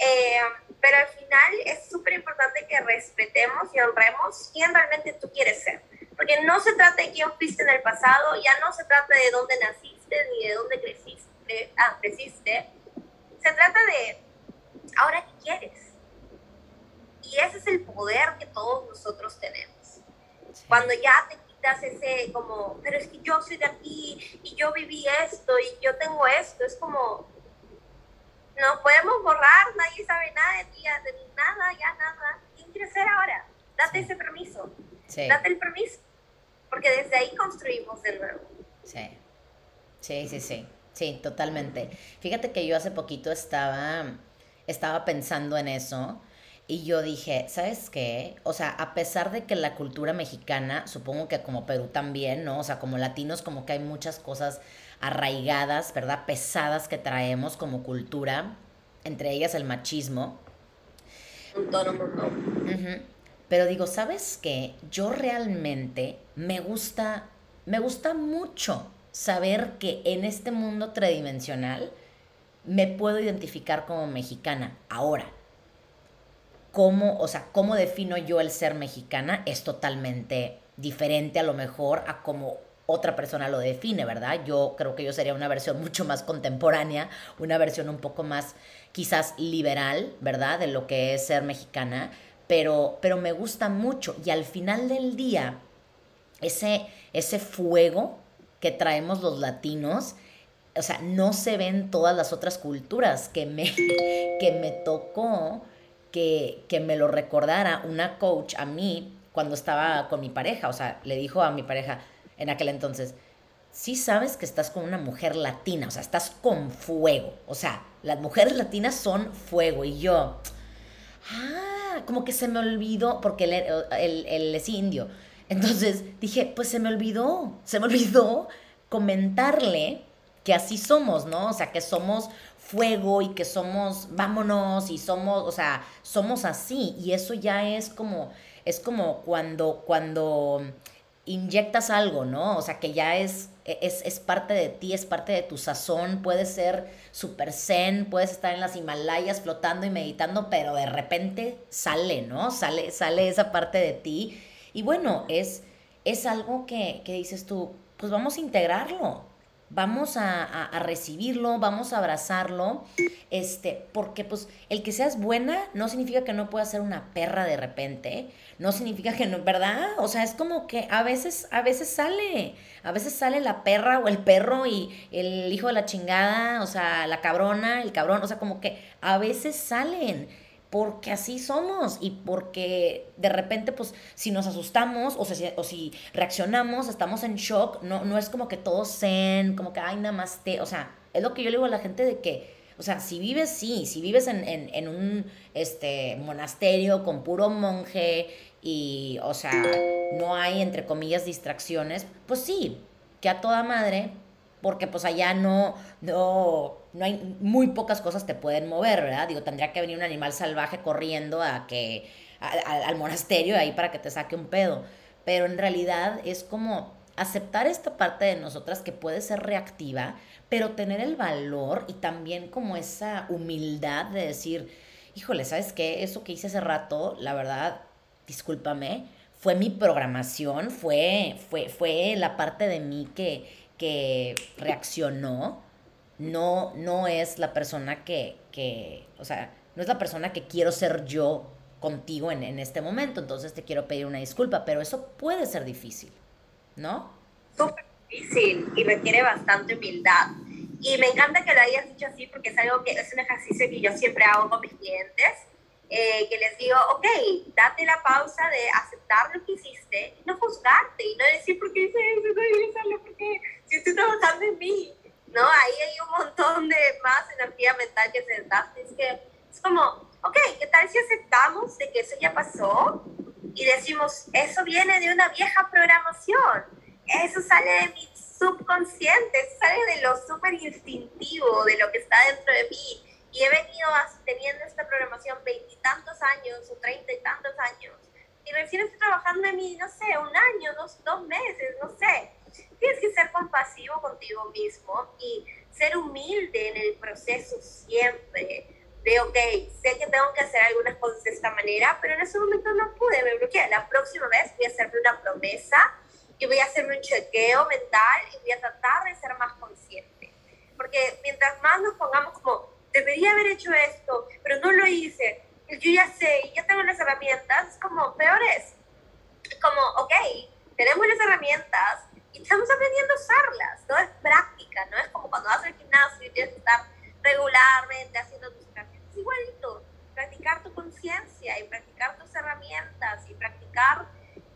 Eh, pero al final es súper importante que respetemos y honremos quién realmente tú quieres ser. Porque no se trata de quién fuiste en el pasado, ya no se trata de dónde naciste ni de dónde creciste, ah, creciste. Se trata de ahora qué quieres. Y ese es el poder que todos nosotros tenemos. Cuando ya te quitas ese como, pero es que yo soy de aquí y yo viví esto y yo tengo esto, es como, no podemos borrar, nadie sabe nada de ti, de nada, ya nada. ¿Quién quiere ser ahora? Date ese permiso. Date el permiso. Porque desde ahí construimos de nuevo. Sí. Sí, sí, sí. Sí, totalmente. Fíjate que yo hace poquito estaba, estaba pensando en eso y yo dije, ¿sabes qué? O sea, a pesar de que la cultura mexicana, supongo que como Perú también, ¿no? O sea, como latinos, como que hay muchas cosas arraigadas, ¿verdad? Pesadas que traemos como cultura, entre ellas el machismo. Un tono, Pero digo, ¿sabes qué? Yo realmente me gusta, me gusta mucho saber que en este mundo tridimensional me puedo identificar como mexicana. Ahora, ¿cómo, o sea, cómo defino yo el ser mexicana? Es totalmente diferente a lo mejor a cómo otra persona lo define, ¿verdad? Yo creo que yo sería una versión mucho más contemporánea, una versión un poco más quizás liberal, ¿verdad? De lo que es ser mexicana, pero, pero me gusta mucho y al final del día, ese, ese fuego que traemos los latinos, o sea, no se ven todas las otras culturas que me, que me tocó que, que me lo recordara una coach a mí cuando estaba con mi pareja, o sea, le dijo a mi pareja en aquel entonces, sí sabes que estás con una mujer latina, o sea, estás con fuego, o sea, las mujeres latinas son fuego. Y yo, ah, como que se me olvidó, porque él, él es indio, entonces dije, pues se me olvidó, se me olvidó comentarle que así somos, ¿no? O sea, que somos fuego y que somos, vámonos y somos, o sea, somos así. Y eso ya es como, es como cuando, cuando inyectas algo, ¿no? O sea, que ya es, es, es parte de ti, es parte de tu sazón, puedes ser super zen, puedes estar en las Himalayas flotando y meditando, pero de repente sale, ¿no? Sale, sale esa parte de ti y bueno, es, es algo que, dices tú, pues vamos a integrarlo, vamos a, recibirlo, vamos a abrazarlo, este, porque pues el que seas buena no significa que no puedas ser una perra de repente, no significa que no, ¿verdad? O sea, es como que a veces, a veces sale, a veces sale la perra o el perro y el hijo de la chingada, o sea, la cabrona, el cabrón, o sea, como que a veces salen porque así somos y porque de repente, pues, si nos asustamos o, si reaccionamos, estamos en shock, no, no es como que todos sean, como que, ay, nada más te, o sea, es lo que yo le digo a la gente de que, o sea, si vives, sí, si vives en, en, un este, monasterio con puro monje y, o sea, no hay, entre comillas, distracciones, pues sí, que a toda madre, porque pues allá no, no no hay muy pocas cosas te pueden mover, ¿verdad? Digo, tendría que venir un animal salvaje corriendo a que al monasterio ahí para que te saque un pedo. Pero en realidad es como aceptar esta parte de nosotras que puede ser reactiva, pero tener el valor y también como esa humildad de decir, híjole, ¿sabes qué? Eso que hice hace rato, la verdad, discúlpame, fue mi programación, fue, fue, fue la parte de mí que, que reaccionó, no, no es la persona que, que, o sea, no es la persona que quiero ser yo contigo en, en este momento, entonces te quiero pedir una disculpa, pero eso puede ser difícil, ¿no? Súper difícil y requiere bastante humildad. Y me encanta que lo hayas dicho así porque es algo que es un ejercicio que yo siempre hago con mis clientes, eh, que les digo, ok, date la pausa de aceptar lo que hiciste, no juzgarte y no decir por qué hice eso, porque si estoy trabajando en mí, ¿no? Ahí hay un montón de más energía mental que se. Es que es como, ok, ¿qué tal si aceptamos de que eso ya pasó y decimos, eso viene de una vieja programación, eso sale de mi subconsciente, sale de lo súper instintivo, de lo que está dentro de mí. Y he venido teniendo esta programación veintitantos años o treinta y tantos años. Y recién estoy trabajando en mí, no sé, un año, dos, dos meses, no sé Tienes que ser compasivo contigo mismo y ser humilde en el proceso siempre. De, ok, sé que tengo que hacer algunas cosas de esta manera, pero en ese momento no pude, me bloqueé. La próxima vez voy a hacerme una promesa y voy a hacerme un chequeo mental y voy a tratar de ser más consciente. Porque mientras más nos pongamos como, debería haber hecho esto, pero no lo hice, yo ya sé, ya tengo las herramientas, como peor es. Como, ok, tenemos las herramientas, y estamos aprendiendo a usarlas, todo es práctica, no es como cuando vas al gimnasio y tienes que estar regularmente haciendo tus prácticas, es igualito, practicar tu conciencia y practicar tus herramientas y practicar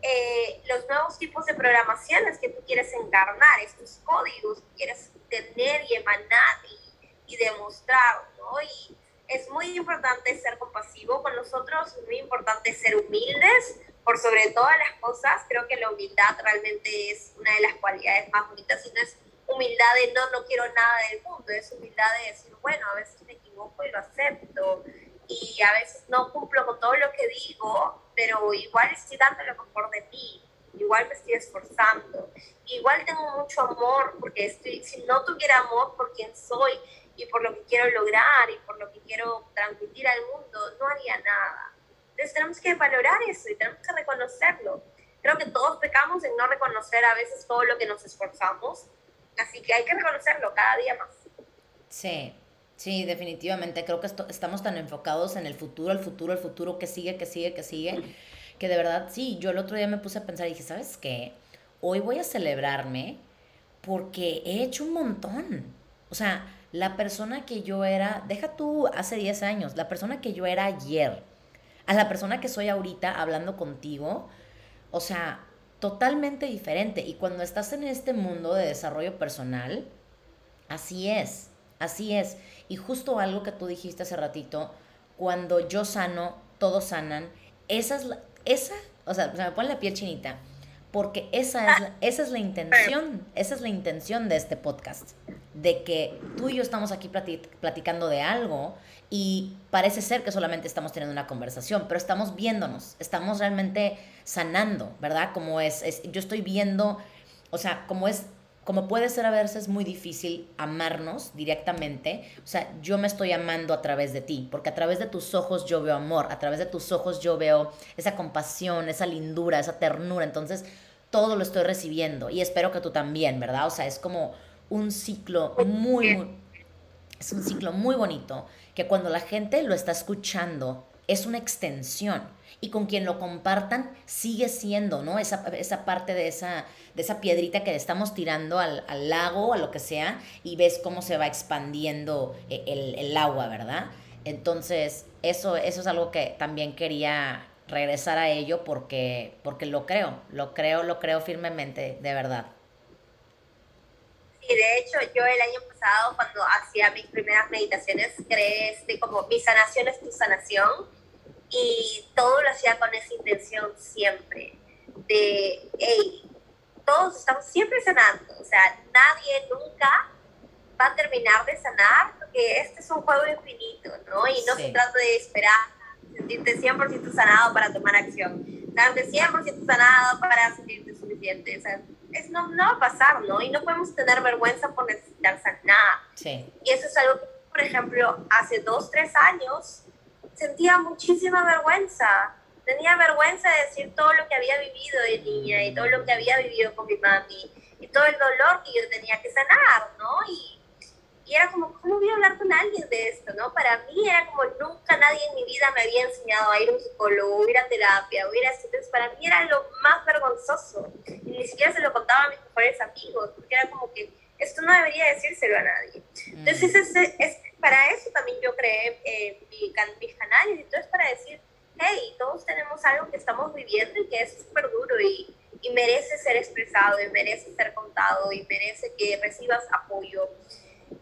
eh, los nuevos tipos de programaciones que tú quieres encarnar, estos códigos que quieres tener y emanar y, y demostrar, ¿no? Y es muy importante ser compasivo con nosotros, es muy importante ser humildes, por sobre todas las cosas, creo que la humildad realmente es una de las cualidades más bonitas. Y no es humildad de no, no quiero nada del mundo, es humildad de decir, bueno, a veces me equivoco y lo acepto y a veces no cumplo con todo lo que digo, pero igual estoy dando lo mejor de mí, igual me estoy esforzando, igual tengo mucho amor porque estoy, si no tuviera amor por quien soy y por lo que quiero lograr y por lo que quiero transmitir al mundo, no haría nada. Entonces tenemos que valorar eso y tenemos que reconocerlo. Creo que todos pecamos en no reconocer a veces todo lo que nos esforzamos, así que hay que reconocerlo cada día más. Sí, sí, definitivamente. Creo que estamos tan enfocados en el futuro, el futuro, el futuro que sigue, que sigue, que sigue, que de verdad, sí, yo el otro día me puse a pensar y dije, ¿sabes qué? Hoy voy a celebrarme porque he hecho un montón. O sea, la persona que yo era, deja tú hace 10 años, la persona que yo era ayer, a la persona que soy ahorita hablando contigo, o sea, totalmente diferente. Y cuando estás en este mundo de desarrollo personal, así es, así es. Y justo algo que tú dijiste hace ratito, cuando yo sano, todos sanan, esa es la, esa, o sea, se me pone la piel chinita, porque esa es, esa es la intención, esa es la intención de este podcast, de que tú y yo estamos aquí platicando de algo y parece ser que solamente estamos teniendo una conversación, pero estamos viéndonos, estamos realmente sanando, ¿verdad? Como es, es yo estoy viendo, o sea, como es como puede ser a veces muy difícil amarnos directamente, o sea, yo me estoy amando a través de ti, porque a través de tus ojos yo veo amor, a través de tus ojos yo veo esa compasión, esa lindura, esa ternura, entonces todo lo estoy recibiendo y espero que tú también, ¿verdad? O sea, es como un ciclo muy, muy es un ciclo muy bonito que cuando la gente lo está escuchando es una extensión y con quien lo compartan sigue siendo, ¿no? Esa, esa parte de esa, de esa piedrita que estamos tirando al, al, lago, a lo que sea, y ves cómo se va expandiendo eh, el, el, agua, ¿verdad? Entonces, eso, eso es algo que también quería regresar a ello porque, porque lo creo, lo creo, lo creo firmemente, de verdad. Y de hecho, yo el año pasado, cuando hacía mis primeras meditaciones, creé este, como mi sanación es tu sanación. Y todo lo hacía con esa intención siempre. De, hey, todos estamos siempre sanando. O sea, nadie nunca va a terminar de sanar que este es un juego infinito, ¿no? Y no se trata de esperar sentirte 100% sanado para tomar acción, sentirte 100% sanado para sentirte suficiente. O sea, es, no, no va a pasar, ¿no? Y no podemos tener vergüenza por necesitar sanar. Sí. Y eso es algo que, por ejemplo, hace dos, tres años sentía muchísima vergüenza. Tenía vergüenza de decir todo lo que había vivido de niña y todo lo que había vivido con mi mami y todo el dolor que yo tenía que sanar, ¿no? Y, y era como, ¿cómo voy a hablar con alguien de esto, no? Para mí era como, nunca nadie en mi vida me había enseñado a ir a un psicólogo, ir a terapia, o ir a... Entonces, para mí era lo más vergonzoso. Y ni siquiera se lo contaba a mis mejores amigos, porque era como que esto no debería decírselo a nadie. Entonces, mm. es, es, para eso también yo creé eh, mi, mis canales, entonces para decir, hey, todos tenemos algo que estamos viviendo y que es súper duro y, y merece ser expresado, y merece ser contado, y merece que recibas apoyo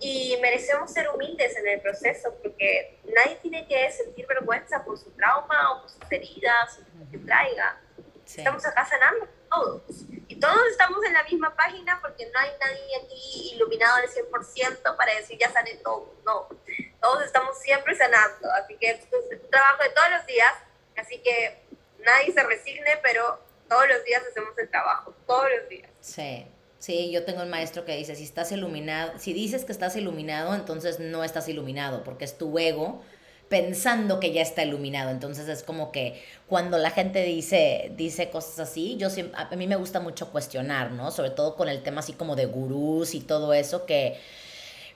y merecemos ser humildes en el proceso porque nadie tiene que sentir vergüenza por su trauma o por sus heridas o lo que traiga. Estamos acá sanando todos y todos estamos en la misma página porque no hay nadie aquí iluminado al 100% para decir ya sané todo. No, todos estamos siempre sanando, así que es un trabajo de todos los días, así que nadie se resigne, pero todos los días hacemos el trabajo, todos los días. Sí. Sí, yo tengo un maestro que dice, si estás iluminado, si dices que estás iluminado, entonces no estás iluminado, porque es tu ego pensando que ya está iluminado. Entonces es como que cuando la gente dice, dice cosas así, yo siempre, a mí me gusta mucho cuestionar, ¿no? Sobre todo con el tema así como de gurús y todo eso, que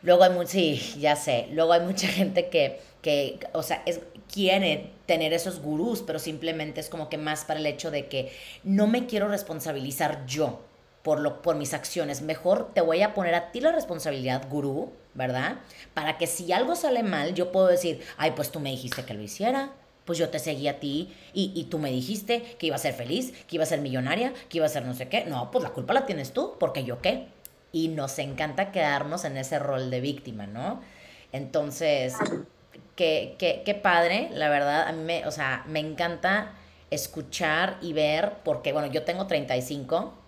luego hay sí, ya sé, luego hay mucha gente que, que o sea, es, quiere tener esos gurús, pero simplemente es como que más para el hecho de que no me quiero responsabilizar yo por, lo, por mis acciones. Mejor te voy a poner a ti la responsabilidad, gurú, ¿verdad? Para que si algo sale mal, yo puedo decir, ay, pues tú me dijiste que lo hiciera, pues yo te seguí a ti y, y, tú me dijiste que iba a ser feliz, que iba a ser millonaria, que iba a ser no sé qué. No, pues la culpa la tienes tú, porque yo qué. Y nos encanta quedarnos en ese rol de víctima, ¿no? Entonces, qué, qué, qué padre, la verdad, a mí me, o sea, me encanta escuchar y ver, porque bueno, yo tengo 35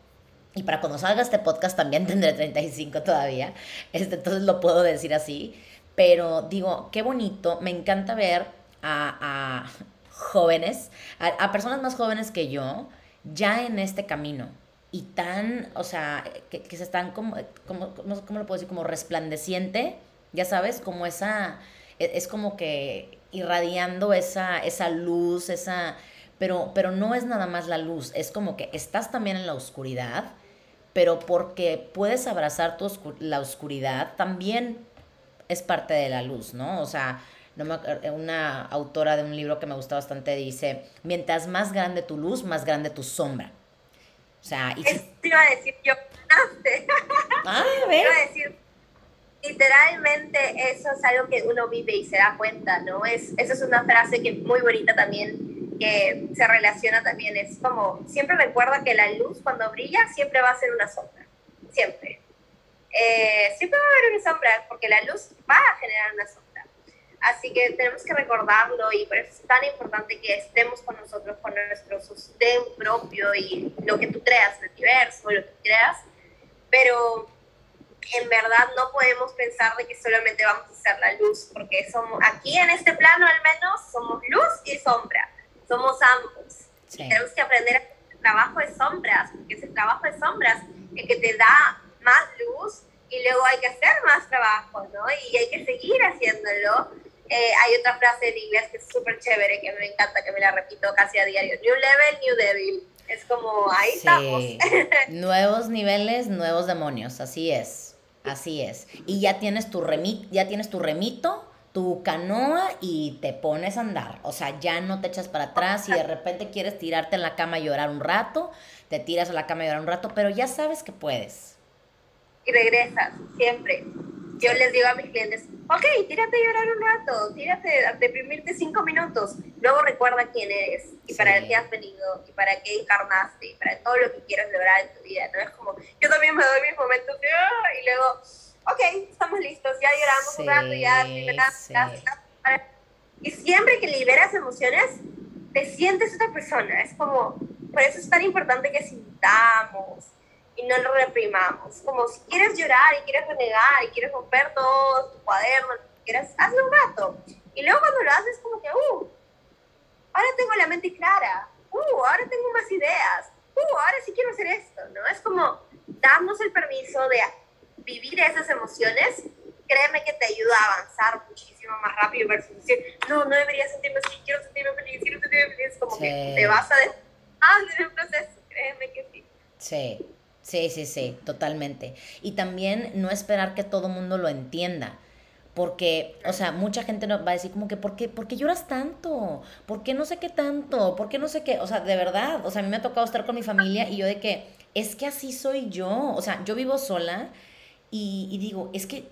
y para cuando salga este podcast también tendré 35 todavía, este, entonces lo puedo decir así. Pero digo, qué bonito, me encanta ver a, jóvenes, a, personas más jóvenes que yo, ya en este camino. Y tan, o sea, que, se están como, como, ¿cómo lo puedo decir? Como resplandeciente, ya sabes, como esa, es, es como que irradiando esa, esa luz, esa, pero, pero no es nada más la luz, es como que estás también en la oscuridad, pero porque puedes abrazar tu la oscuridad, también es parte de la luz, ¿no? O sea, no una autora de un libro que me gusta bastante dice, mientras más grande tu luz, más grande tu sombra. O sea, y iba a decir yo, ah, iba a decir, literalmente eso es algo que uno vive y se da cuenta, ¿no? Es, esa es una frase que es muy bonita también que se relaciona también, es como, siempre recuerda que la luz cuando brilla siempre va a ser una sombra, siempre. Eh, siempre va a haber una sombra, porque la luz va a generar una sombra. Así que tenemos que recordarlo y por eso es tan importante que estemos con nosotros, con nuestro sostén propio y lo que tú creas, el universo, lo que creas, pero en verdad no podemos pensar de que solamente vamos a ser la luz, porque somos aquí en este plano al menos somos luz y sombra somos ambos. tenemos que aprender a el trabajo de sombras, porque es el trabajo de sombras el que te da más luz y luego hay que hacer más trabajo, ¿no? Y hay que seguir haciéndolo. Eh, hay otra frase en inglés que es súper chévere, que me encanta, que me la repito casi a diario. New level, new devil. Es como, ahí estamos. nuevos niveles, nuevos demonios, así es. Así es. Y ya tienes tu remit, ya tienes tu remito tu canoa y te pones a andar. O sea, ya no te echas para atrás y de repente quieres tirarte en la cama y llorar un rato, te tiras a la cama y llorar un rato, pero ya sabes que puedes. Y regresas, siempre. Yo les digo a mis clientes, ok, tírate a llorar un rato, tírate a deprimirte cinco minutos, luego recuerda quién eres y para qué has venido y para qué encarnaste y para todo lo que quieres lograr en tu vida. No es como, yo también me doy mis momentos de, ah", y luego ok, estamos listos, ya lloramos un rato, ya Y siempre que liberas emociones, te sientes otra persona. Es como, por eso es tan importante que sintamos y no lo reprimamos. Como si quieres llorar y quieres renegar y quieres romper todo tu cuaderno, quieras, hazlo un rato. Y luego cuando lo haces, como que, uh, ahora tengo la mente clara, uh, ahora tengo más ideas, uh, ahora sí quiero hacer esto, ¿no? Es como darnos el permiso de vivir esas emociones, créeme que te ayuda a avanzar muchísimo más rápido versus decir, no, no debería sentirme así, quiero sentirme feliz, quiero sentirme feliz, como que te vas a hacer un proceso, créeme que sí. Sí. Sí, sí, sí, totalmente. Y también no esperar que todo mundo lo entienda. Porque, o sea, mucha gente va a decir como que, ¿por qué, ¿por qué lloras tanto? ¿Por qué no sé qué tanto? ¿Por qué no sé qué? O sea, de verdad, o sea, a mí me ha tocado estar con mi familia y yo de que, es que así soy yo. O sea, yo vivo sola y, y digo, es que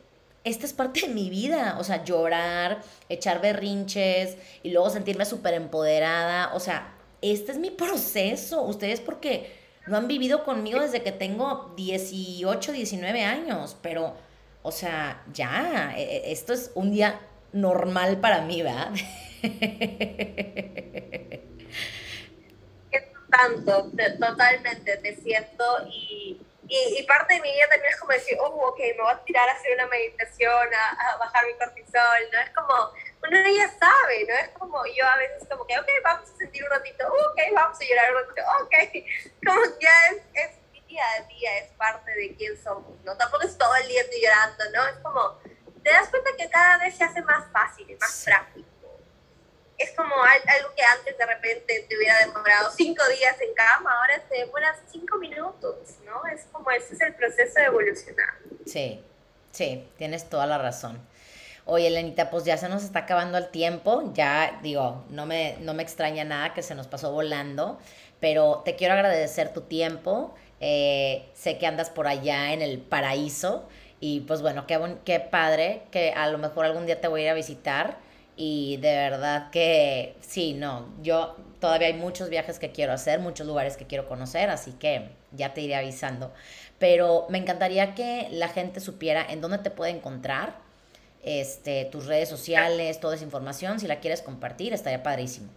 esta es parte de mi vida. O sea, llorar, echar berrinches y luego sentirme súper empoderada. O sea, este es mi proceso. Ustedes porque lo han vivido conmigo desde que tengo 18, 19 años, pero, o sea, ya, e, e, esto es un día normal para mí, ¿verdad? Tanto, totalmente, te siento y, y, parte de mi vida también es como decir, oh, ok, me voy a tirar a hacer una meditación, a, a bajar mi cortisol, ¿no? Es como uno ya sabe, ¿no? Es como yo a veces como que, ok, vamos a sentir un ratito, ok, vamos a llorar un ratito, ok, como ya es, es mi día a día, es parte de quién somos, ¿no? Tampoco es todo el día estoy llorando, ¿no? Es como, te das cuenta que cada vez se hace más fácil, más práctico. Es como algo que antes de repente te hubiera demorado cinco días en cama, ahora te demoras cinco minutos, ¿no? Es como ese es el proceso de evolucionar. Sí, sí, tienes toda la razón. Oye, Elenita, pues ya se nos está acabando el tiempo. Ya digo, no me, no me extraña nada que se nos pasó volando, pero te quiero agradecer tu tiempo. Eh, sé que andas por allá en el paraíso y pues bueno, qué, qué padre que a lo mejor algún día te voy a ir a visitar y de verdad que sí, no, yo todavía hay muchos viajes que quiero hacer, muchos lugares que quiero conocer, así que ya te iré avisando. Pero me encantaría que la gente supiera en dónde te puede encontrar este, tus redes sociales, toda esa información, si la quieres compartir, estaría padrísimo.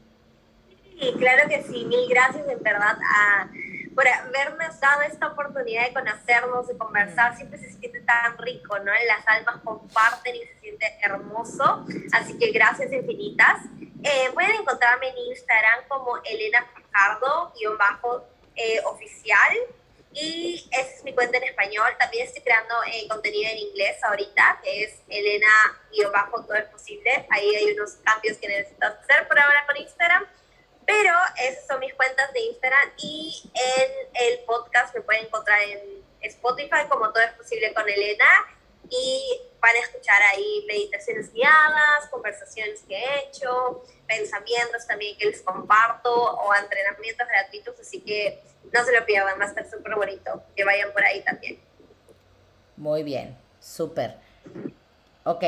Sí, claro que sí, mil gracias en verdad a, por haberme dado esta oportunidad de conocernos, de conversar, mm. siempre se siente tan rico, ¿no? Las almas comparten y se siente hermoso, así que gracias infinitas. Eh, pueden encontrarme en Instagram como Elena Fajardo, guion bajo, eh, oficial, y esa es mi cuenta en español. También estoy creando eh, contenido en inglés ahorita, que es Elena-bajo, todo es posible. Ahí hay unos cambios que necesito hacer por ahora con Instagram. Pero esas son mis cuentas de Instagram y en el podcast me pueden encontrar en Spotify como todo es posible con Elena y van a escuchar ahí meditaciones guiadas, conversaciones que he hecho, pensamientos también que les comparto o entrenamientos gratuitos, así que no se lo pierdan, va a estar súper bonito, que vayan por ahí también. Muy bien, súper. Ok,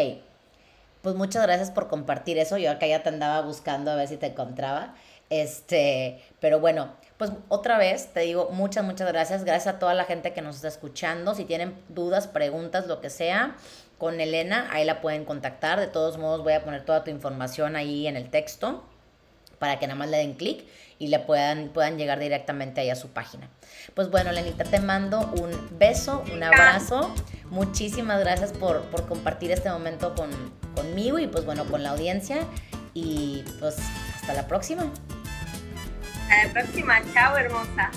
pues muchas gracias por compartir eso, yo acá ya te andaba buscando a ver si te encontraba, este, pero bueno, pues otra vez te digo muchas, muchas gracias, gracias a toda la gente que nos está escuchando, si tienen dudas, preguntas, lo que sea, con Elena, ahí la pueden contactar. De todos modos, voy a poner toda tu información ahí en el texto para que nada más le den clic y le puedan, puedan llegar directamente ahí a su página. Pues bueno, Lenita, te mando un beso, un abrazo. Muchísimas gracias por, por compartir este momento con, conmigo y pues bueno, con la audiencia. Y pues hasta la próxima. Hasta la próxima. Chao, hermosa.